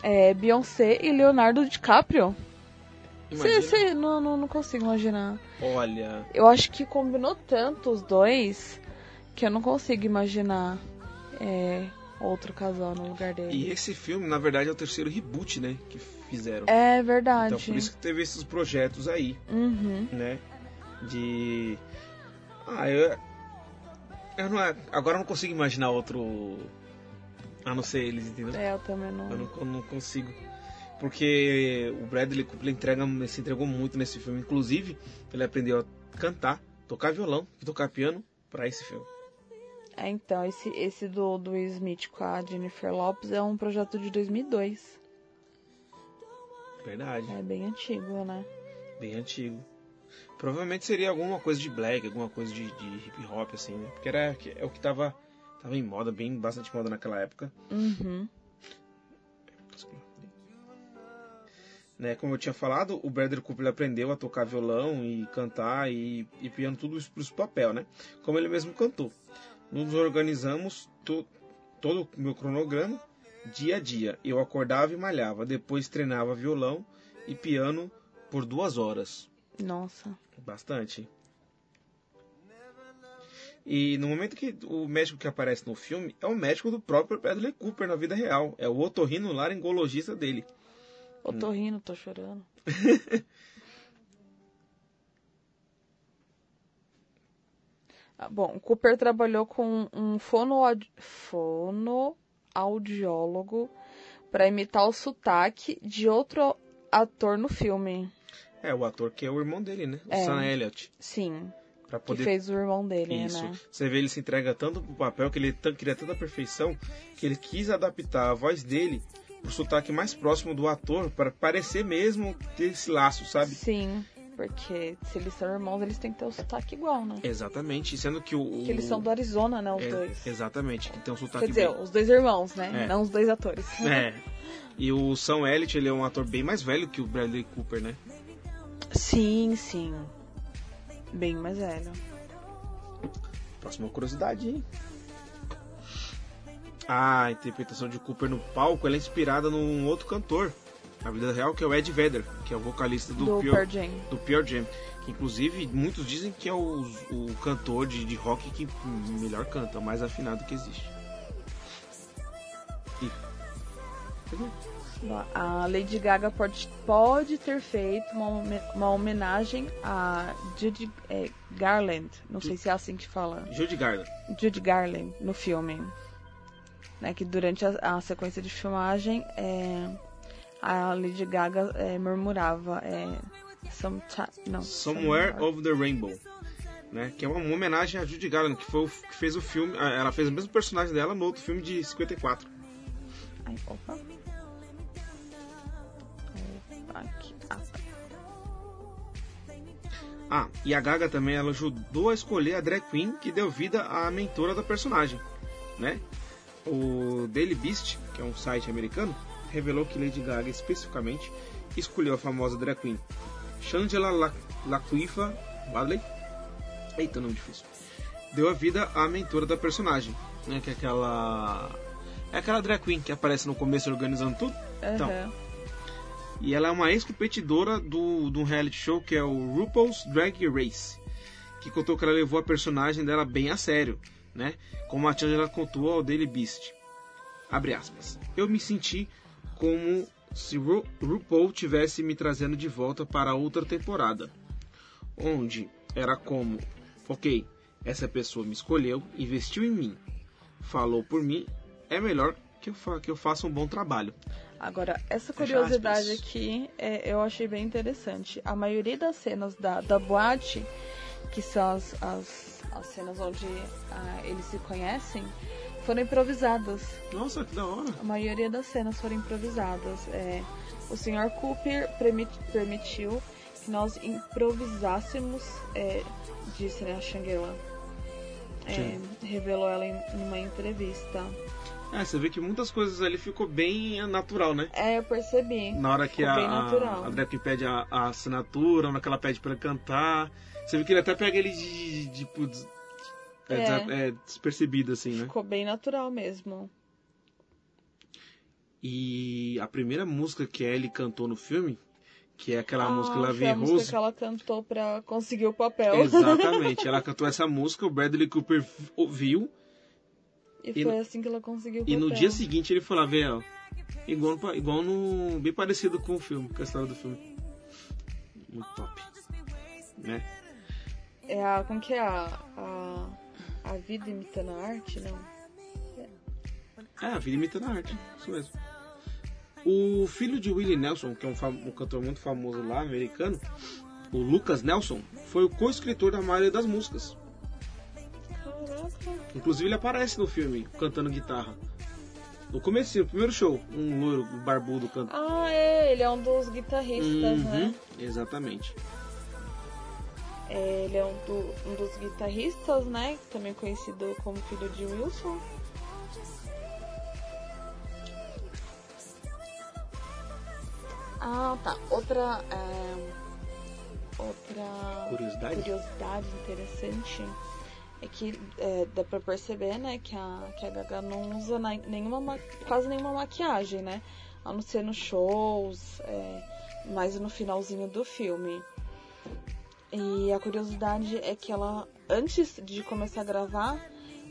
S1: é, Beyoncé e Leonardo DiCaprio.
S3: Imagina.
S1: Não, não, não consigo imaginar.
S3: Olha,
S1: Eu acho que combinou tanto os dois que eu não consigo imaginar é, outro casal no lugar dele.
S3: e esse filme, na verdade, é o terceiro reboot, né? Que fizeram.
S1: É verdade.
S3: Então por isso que teve esses projetos aí,
S1: Uhum.
S3: né? De. Ah, eu. Eu não. Agora eu não consigo imaginar outro. A não ser eles, entendeu?
S1: É, eu também não.
S3: Eu não, eu não consigo. Porque o Bradley Cooper ele entrega, se entregou muito nesse filme. Inclusive, ele aprendeu a cantar, tocar violão e tocar piano para esse filme.
S1: É, então, esse, esse do, do Will Smith com a Jennifer Lopes é um projeto de 2002.
S3: Verdade.
S1: É bem antigo, né?
S3: Bem antigo. Provavelmente seria alguma coisa de black, alguma coisa de, de hip hop, assim, né? Porque era, que- é o que tava, tava em moda, bem bastante moda naquela época.
S1: Uhum.
S3: Né, como eu tinha falado, o Bradley Cooper aprendeu a tocar violão e cantar e, e piano, tudo isso para o papel, né? Como ele mesmo cantou. Nos organizamos to- todo o meu cronograma dia a dia. Eu acordava e malhava, depois treinava violão e piano por duas horas.
S1: Nossa.
S3: Bastante. E no momento que o médico que aparece no filme é o médico do próprio Bradley Cooper na vida real. É o otorrino laringologista dele.
S1: Rindo, tô chorando. [LAUGHS] Bom, o Cooper trabalhou com um fonoaud- fonoaudiólogo para imitar o sotaque de outro ator no filme.
S3: É, o ator que é o irmão dele, né? O
S1: É.
S3: Sam Elliott.
S1: Sim,
S3: Pra
S1: que
S3: poder.
S1: fez o irmão dele,
S3: Isso.
S1: né?
S3: Você vê, ele se entrega tanto pro papel que ele queria tanta perfeição que ele quis adaptar a voz dele pro sotaque mais próximo do ator para parecer mesmo ter esse laço, sabe?
S1: Sim, porque se eles são irmãos, eles têm que ter o sotaque igual, né?
S3: Exatamente. Sendo que o. o-
S1: Que eles são do Arizona, né, os
S3: é,
S1: dois.
S3: Exatamente, que tem um sotaque
S1: Quer dizer,
S3: bem-
S1: os dois irmãos, né?
S3: É.
S1: Não os dois atores.
S3: É. [LAUGHS] E o Sam Elliott, ele é um ator bem mais velho que o Bradley Cooper, né?
S1: Sim, sim. Bem mais velho.
S3: Próxima curiosidade, hein? A interpretação de Cooper no palco ela é inspirada num outro cantor, na vida real, que é o Ed Vedder, que é o vocalista do,
S1: Do
S3: Pure,
S1: Pearl Jam.
S3: do Pure Jam. Que inclusive muitos dizem que é o, o cantor de, de rock que melhor canta, o mais afinado que existe. E-
S1: A Lady Gaga pode, pode ter feito uma, uma homenagem a Judy é, Garland. Não sei se é assim que fala.
S3: Judy Garland.
S1: Judy Garland no filme. Né, que durante a, a sequência de filmagem é, a Lady Gaga é, murmurava é, não,
S3: Somewhere of the Rainbow. Né, que é uma homenagem a Judy Garland, que, foi o, que fez o filme. Ela fez o mesmo personagem dela no outro filme de 54.
S1: Ai, opa. Aqui. Ah.
S3: Ah, e a Gaga também ela ajudou a escolher a drag queen que deu vida à mentora da personagem, né? O Daily Beast, que é um site americano, revelou que Lady Gaga especificamente escolheu a famosa drag queen Shangela La Laquifa Wadley. Eita, nome difícil. Deu a vida à mentora da personagem, né? Que é aquela é aquela drag queen que aparece no começo organizando tudo. Então,
S1: Aham.
S3: e ela é uma ex-competidora do, do reality show que é o RuPaul's Drag Race, que contou que ela levou a personagem dela bem a sério, né? Como a Angela contou ao Daily Beast. Abre aspas. Eu me senti como se Ru RuPaul tivesse me trazendo de volta para outra temporada, onde era como, ok, essa pessoa me escolheu, investiu em mim, falou por mim, é melhor que eu, fa que eu faça um bom trabalho.
S1: Agora, essa curiosidade aqui é, eu achei bem interessante. A maioria das cenas da, da boate, que são as, as, as cenas onde ah, eles se conhecem, foram improvisadas.
S3: Nossa, que da hora!
S1: A maioria das cenas foram improvisadas. É, o Sr. Cooper permit- permitiu que nós improvisássemos, é, disse né, a Shangela. é, revelou ela em numa entrevista.
S3: É, você vê que muitas coisas ali ficou bem natural, né?
S1: É, eu percebi.
S3: Na hora que
S1: Ficou
S3: a, a, Drake pede a, a assinatura, na hora que ela pede pra cantar. Você vê que ele até pega ele de, de, de, des- é,
S1: É.
S3: é, despercebido, assim, né?
S1: Ficou bem natural mesmo.
S3: E a primeira música que a Ellie cantou no filme, que é aquela
S1: ah,
S3: música La Vie
S1: a música
S3: Rose.
S1: que ela cantou pra conseguir o papel.
S3: Exatamente, ela [LAUGHS] cantou essa música, o Bradley Cooper ouviu,
S1: e
S3: E
S1: foi assim que ela conseguiu o
S3: e
S1: papel.
S3: no dia seguinte ele falou, vê, ó, igual, no- igual no. bem parecido com o filme, com a história do filme. Muito top. Né?
S1: É a. Como que é a. A, a vida imitando a arte, não?
S3: É, a vida imitando a arte, isso mesmo. O filho de Willie Nelson, que é um, um cantor muito famoso lá, americano, o Lucas Nelson, foi o co-escritor da maioria das músicas.
S1: Caraca.
S3: Inclusive ele aparece no filme, cantando guitarra. No começo, no primeiro show, um loiro barbudo cantando.
S1: Ah, é, ele é um dos guitarristas, né?
S3: Exatamente.
S1: É, ele é um, do- um dos guitarristas, né? Também conhecido como filho de Wilson. Ah, tá. Outra. é, outra
S3: Curiosidade?
S1: curiosidade interessante é que é, dá pra perceber, né, que a, que a Gaga não usa nenhuma, ma- quase nenhuma maquiagem, né? A não ser nos shows, é, mais no finalzinho do filme. E a curiosidade é que ela, antes de começar a gravar,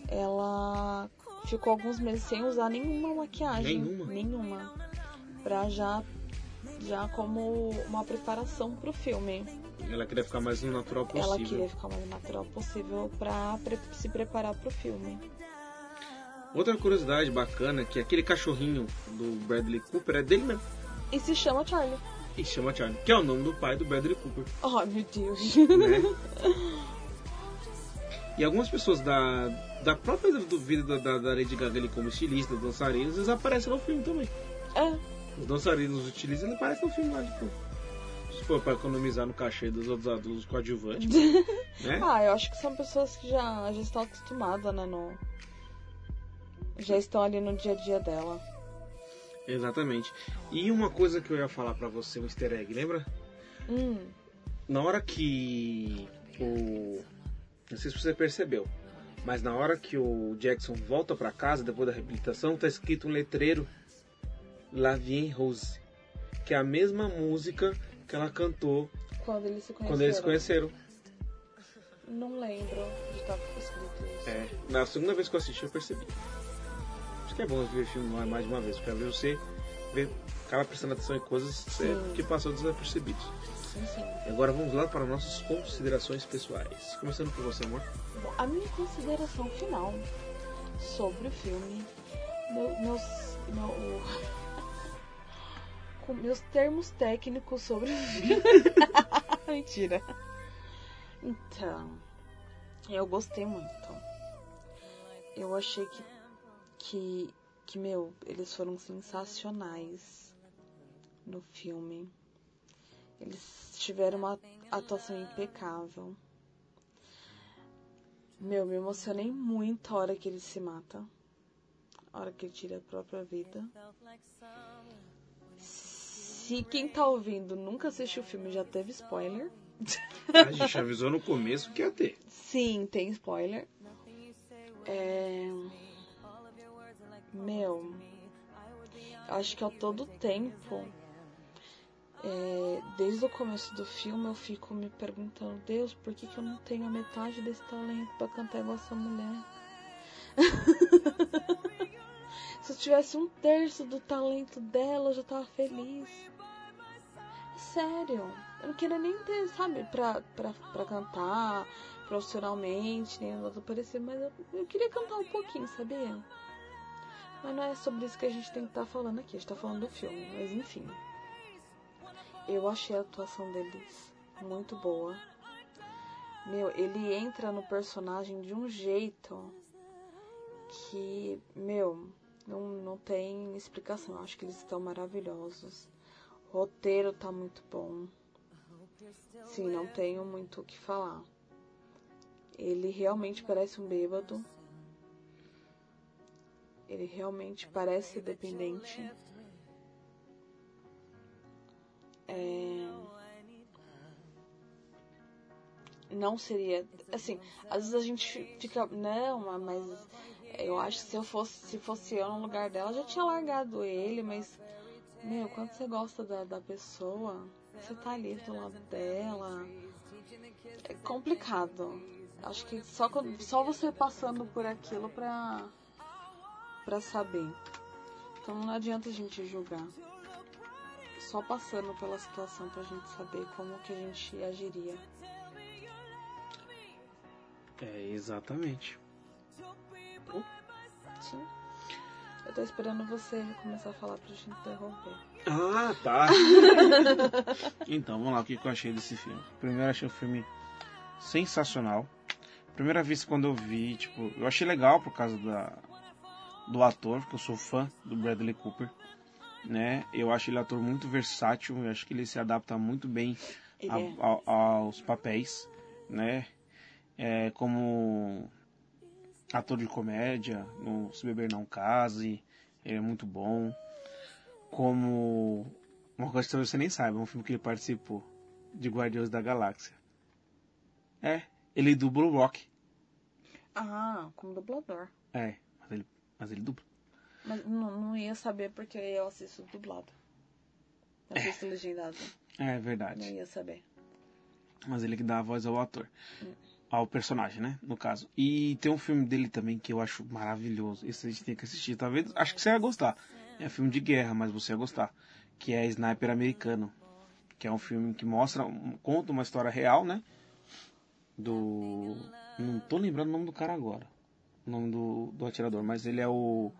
S1: ela ficou alguns meses sem usar nenhuma maquiagem.
S3: Nenhuma?
S1: Nenhuma. Pra já, já como uma preparação pro filme.
S3: Ela queria ficar mais no natural possível.
S1: Ela queria ficar mais natural possível pra se preparar pro filme.
S3: Outra curiosidade bacana é que aquele cachorrinho do Bradley Cooper é dele mesmo.
S1: E se chama Charlie.
S3: E chama Charlie, que é o nome do pai do Bradley Cooper.
S1: Oh, meu Deus.
S3: né? [LAUGHS] E algumas pessoas da, da própria vida da, da, da Lady Gaga ali como estilista, dançarinos, eles aparecem no filme também.
S1: é,
S3: Os dançarinos os estilistas, eles aparecem no filme lá, tipo. Se for pra economizar no cachê dos outros adultos coadjuvantes, [LAUGHS] né?
S1: Ah, eu acho que são pessoas que já, já estão acostumadas, né? No... Já estão ali no dia a dia dela.
S3: Exatamente. E uma coisa que eu ia falar pra você, um easter egg, lembra?
S1: Hum,
S3: Na hora que o. Não sei se você percebeu, mas na hora que o Jackson volta pra casa depois da reabilitação, tá escrito um letreiro La Vie Rose, que é a mesma música que ela cantou
S1: quando eles se conheceram.
S3: quando eles se conheceram.
S1: Não lembro de estar escrito isso.
S3: É, na segunda vez que eu assisti eu percebi. Que é bom ver filme mais- de uma vez, pra ver você ver, acaba prestando atenção em coisas é, que passou desapercebidos.
S1: Sim, sim.
S3: Agora vamos lá para nossas considerações pessoais. Começando por você, amor.
S1: Bom, a minha consideração final sobre o filme, meu- meus, meu- [LAUGHS] com meus termos técnicos sobre o filme. [LAUGHS] Mentira. Então, eu gostei muito. Eu achei que, que, que, meu, eles foram sensacionais no filme. Eles tiveram uma atuação impecável. Meu, me emocionei muito a hora que ele se mata. A hora que ele tira a própria vida. Se quem tá ouvindo nunca assistiu o filme já teve spoiler.
S3: A gente avisou no começo que ia ter.
S1: Sim, tem spoiler. É... Meu, acho que ao todo tempo, é, desde o começo do filme, eu fico me perguntando: Deus, por que, que eu não tenho a metade desse talento pra cantar igual essa mulher? [LAUGHS] Se eu tivesse um terço do talento dela, eu já tava feliz. Sério, eu não queria nem ter, sabe, pra, pra, pra cantar profissionalmente, nem nada parecido, mas eu, eu queria cantar um pouquinho, sabia? Mas não é sobre isso que a gente tem que estar falando aqui, a gente tá falando do filme, mas enfim. Eu achei a atuação deles muito boa. Meu, ele entra no personagem de um jeito que, meu, não, não tem explicação. Eu acho que eles estão maravilhosos. O roteiro tá muito bom. Sim, não tenho muito o que falar. Ele realmente parece um bêbado. Ele realmente parece dependente. É... Não seria. Assim, às vezes a gente fica. Não, mas eu acho que se eu fosse, se fosse eu no lugar dela, já tinha largado ele, mas. Meu, quando você gosta da, da pessoa, você tá ali do lado dela. É complicado. Acho que só, só você passando por aquilo pra, pra saber. Então não adianta a gente julgar. Só passando pela situação pra gente saber como que a gente agiria.
S3: É, exatamente.
S1: Sim. Eu tô esperando você começar a falar pra gente interromper.
S3: Ah, tá. [LAUGHS] então, vamos lá, o que eu achei desse filme? Primeiro, achei o filme sensacional. Primeira vez quando eu vi, tipo, eu achei legal por causa da, do ator, que eu sou fã do Bradley Cooper, né? Eu acho ele ator muito versátil, eu acho que ele se adapta muito bem
S1: Ele
S3: a-
S1: é.
S3: ao- aos papéis, né? É, como ator de comédia, no Se Beber Não Case, ele é muito bom. Como uma coisa que talvez você nem saiba, é um filme que ele participou de Guardiões da Galáxia. É, ele dubla o Rock.
S1: Ah, como dublador.
S3: É, mas ele, dubla.
S1: Mas não, não ia saber porque eu assisto dublado. Eu assisto legendado.
S3: É
S1: Não
S3: verdade.
S1: ia saber.
S3: Mas ele que dá a voz ao ator. Ao personagem, né? No caso. E tem um filme dele também que eu acho maravilhoso. Esse a gente tem que assistir. Talvez. Acho que você vai gostar. É filme de guerra, mas você vai gostar. Que é Sniper Americano. Que é um filme que mostra. um- Conta uma história real, né? Do. Não tô lembrando o nome do cara agora. O nome do, do atirador. Mas ele é o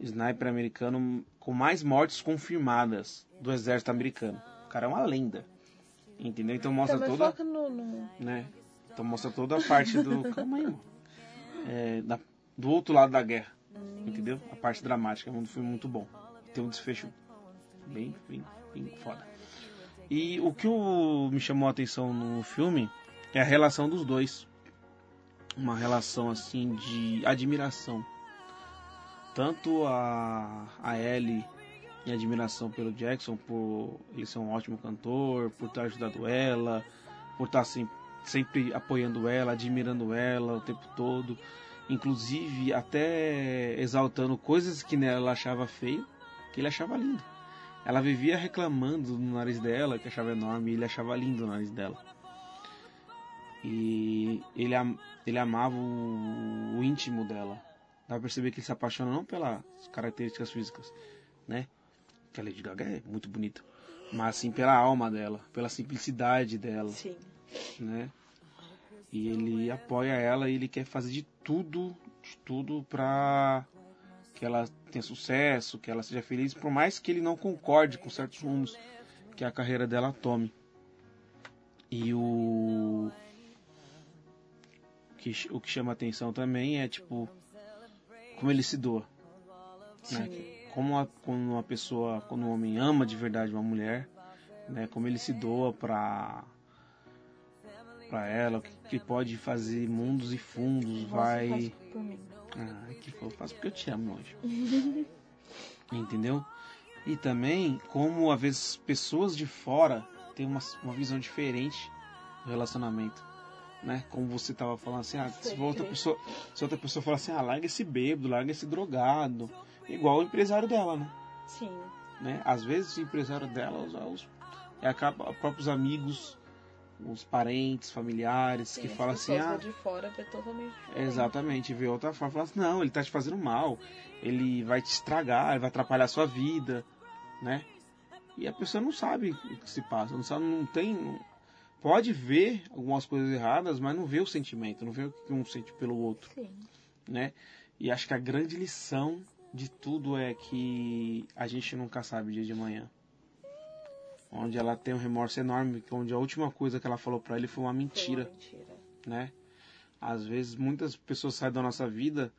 S3: sniper americano com mais mortes confirmadas do exército americano. O cara é uma lenda. Entendeu? Então mostra
S1: Também
S3: toda
S1: no, no-
S3: né? Então mostra toda a parte do. [LAUGHS] Calma aí, mano. É, da- do outro lado da guerra. Entendeu? A parte dramática. É um filme muito bom. Tem um desfecho bem, bem, bem foda. E o que o- me chamou a atenção no filme é a relação dos dois. Uma relação assim de admiração. Tanto a, a Ellie em admiração pelo Jackson por ele ser um ótimo cantor, por estar ajudando ela, por estar assim, sempre apoiando ela, admirando ela o tempo todo, inclusive até exaltando coisas que ela achava feio, que ele achava lindo. Ela vivia reclamando do nariz dela, que achava enorme, e ele achava lindo o nariz dela. E ele, ele amava o, o íntimo dela. Dá pra perceber que ele se apaixona não pelas características físicas, né? Que a Lady Gaga é muito bonita. Mas sim pela alma dela, pela simplicidade dela,
S1: Sim.
S3: né? E ele apoia ela e ele quer fazer de tudo, de tudo pra que ela tenha sucesso, que ela seja feliz, por mais que ele não concorde com certos rumos que a carreira dela tome. E o que, o que chama atenção também é tipo como ele se doa, né? Como a, quando uma pessoa, quando um homem ama de verdade uma mulher, né? Como ele se doa pra para ela, o que, que pode fazer mundos e fundos, vai ah, que eu faço porque eu te amo hoje. [LAUGHS] Entendeu? E também como às vezes pessoas de fora têm uma, uma visão diferente do relacionamento. Né? Como você tava falando assim, ah, se outra pessoa, se outra pessoa falar assim, ah, larga esse bêbado, larga esse drogado, igual o empresário dela, né?
S1: Sim.
S3: né? Às vezes o empresário dela os, é acaba, próprios amigos, os parentes, familiares,
S1: Sim,
S3: que falam assim, ah,
S1: de fora vê totalmente diferente.
S3: Exatamente, vê outra forma, fala assim, não, ele tá te fazendo mal, ele vai te estragar, ele vai atrapalhar a sua vida, né? E a pessoa não sabe o que se passa, não sabe, não tem. Pode ver algumas coisas erradas, mas não vê o sentimento, não vê o que um sente pelo outro,
S1: Sim.
S3: né? E acho que a grande lição de tudo é que a gente nunca sabe o dia de amanhã. Onde ela tem um remorso enorme, onde a última coisa que ela falou pra ele foi uma
S1: Foi uma
S3: mentira
S1: mentira.
S3: né? Às vezes muitas pessoas saem da nossa vida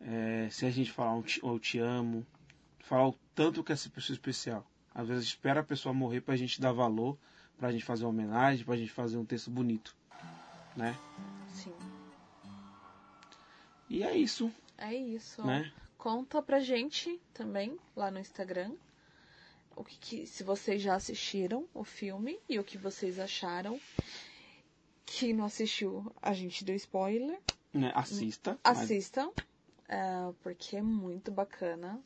S3: é, se a gente falar um te, eu te amo, falar o tanto que essa pessoa é especial. Às vezes espera a pessoa morrer pra gente dar valor, pra gente fazer uma homenagem, pra gente fazer um texto bonito, né?
S1: Sim.
S3: E é isso,
S1: É isso.
S3: né?
S1: Conta pra gente também lá no Instagram o que, que- se vocês já assistiram o filme e o que vocês acharam. Quem não assistiu, a gente deu spoiler.
S3: né? Assista. mas-
S1: Assistam, é, porque é muito bacana.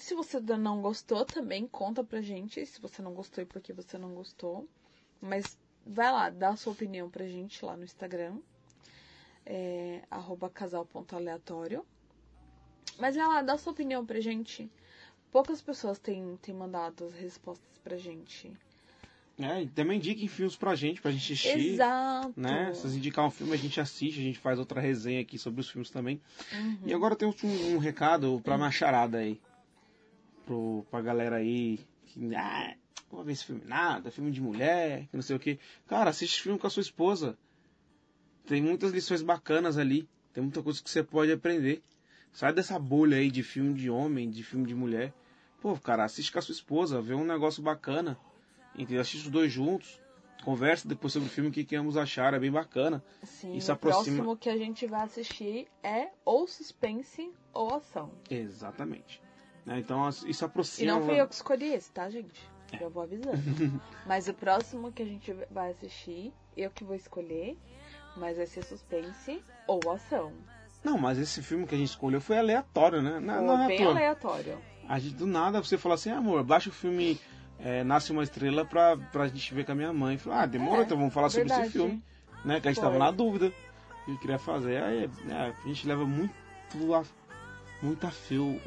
S1: Se você não gostou, também conta pra gente se você não gostou e por que você não gostou. Mas vai lá, dá a sua opinião pra gente lá no Instagram. É, arroba casal.aleatório. Mas vai lá, dá a sua opinião pra gente. Poucas pessoas têm, têm mandado as respostas pra gente.
S3: É, e também indiquem filmes pra gente, pra gente assistir.
S1: Exato.
S3: Né? Se vocês indicar um filme, a gente assiste, a gente faz outra resenha aqui sobre os filmes também.
S1: Uhum.
S3: E agora tem um, um recado pra macharada aí. Pro, pra galera aí. Que, ah, vou ver esse filme nada, filme de mulher, que não sei o que. Cara, assiste filme com a sua esposa. Tem muitas lições bacanas ali. Tem muita coisa que você pode aprender. Sai dessa bolha aí de filme de homem, de filme de mulher. Pô, cara, assiste com a sua esposa, vê um negócio bacana. Entendeu? Assiste os dois juntos. Conversa depois sobre o filme, o que, que ambos acharam. É bem bacana.
S1: Sim,
S3: Isso
S1: o
S3: aproxima-
S1: próximo que a gente vai assistir é ou suspense ou ação.
S3: Exatamente. Né, Então isso
S1: E
S3: aproxima.
S1: não fui eu que escolhi esse, tá, gente? Já vou avisando. [LAUGHS] mas o próximo que a gente vai assistir, eu que vou escolher, mas vai ser suspense ou ação.
S3: Não, mas esse filme que a gente escolheu foi aleatório, né? Não, não é
S1: bem
S3: toa.
S1: aleatório.
S3: A gente, do nada você fala assim, amor, baixa o filme é, Nasce uma Estrela pra, pra gente ver com a minha mãe. Falei, ah, demorou,
S1: É,
S3: então vamos falar sobre
S1: verdade.
S3: esse filme. Né? Que a gente
S1: Foi.
S3: tava na dúvida. E queria fazer. Aí é, a gente leva muito a, muita fé, o,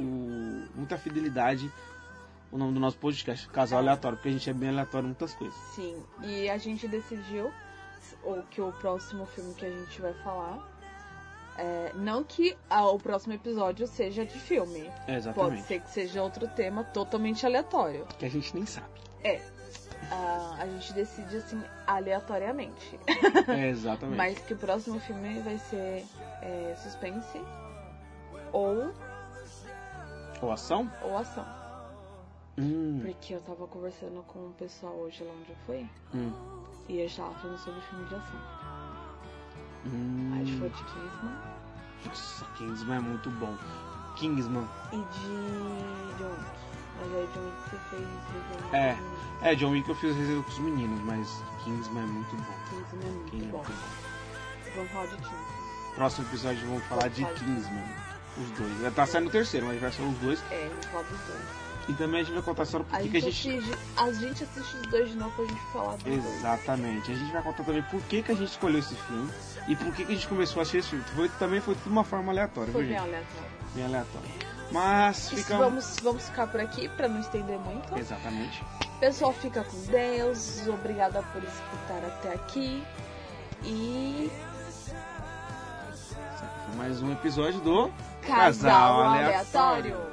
S3: muita fidelidade o nome do nosso podcast, Casal Aleatório, porque a gente é bem aleatório em muitas coisas.
S1: Sim, e a gente decidiu o que o próximo filme que a gente vai falar. é, não que ah, o próximo episódio seja de filme.
S3: É,
S1: Pode
S3: exatamente.
S1: ser que seja outro tema totalmente aleatório.
S3: Que a gente nem sabe.
S1: É. Ah, a gente decide assim aleatoriamente. [LAUGHS]
S3: É, exatamente.
S1: Mas que o próximo filme vai ser é, suspense ou,
S3: Ou ação?
S1: ou ação.
S3: Hum,
S1: Porque eu tava conversando com o pessoal hoje lá onde eu fui
S3: hum,
S1: e a gente tava falando sobre filme de ação.
S3: hum.
S1: Aí a gente falou de Kingsman
S3: Nossa, Kingsman é muito bom. Kingsman.
S1: e de John Wick. Mas aí John Wick você fez resenha
S3: É.
S1: com.
S3: É, John Wick eu fiz resenha com os meninos, mas Kingsman é muito bom.
S1: Kingsman é muito
S3: Kingsman é
S1: bom.
S3: muito bom.
S1: Vamos falar de Kingsman.
S3: Próximo episódio vamos falar de
S1: Vamos falar.
S3: Kingsman. Os dois. Já tá saindo o terceiro, mas vai ser os dois.
S1: É, falar dos dois.
S3: E também a gente vai contar a história
S1: A
S3: porque que a
S1: gente,
S3: gente.
S1: assiste, a gente assiste os dois de novo pra gente falar dos dois.
S3: Exatamente. A gente vai contar também por que, que a gente escolheu esse filme e por que, que a gente começou a assistir esse filme. Foi, também foi de uma forma aleatória,
S1: Foi bem
S3: gente?
S1: aleatório.
S3: Bem aleatória. Mas
S1: Isso,
S3: fica.
S1: vamos, vamos ficar por aqui pra não estender muito.
S3: Exatamente.
S1: Pessoal, fica com Deus. Obrigada por escutar até aqui. E
S3: mais um episódio do
S1: Casal Aleatório.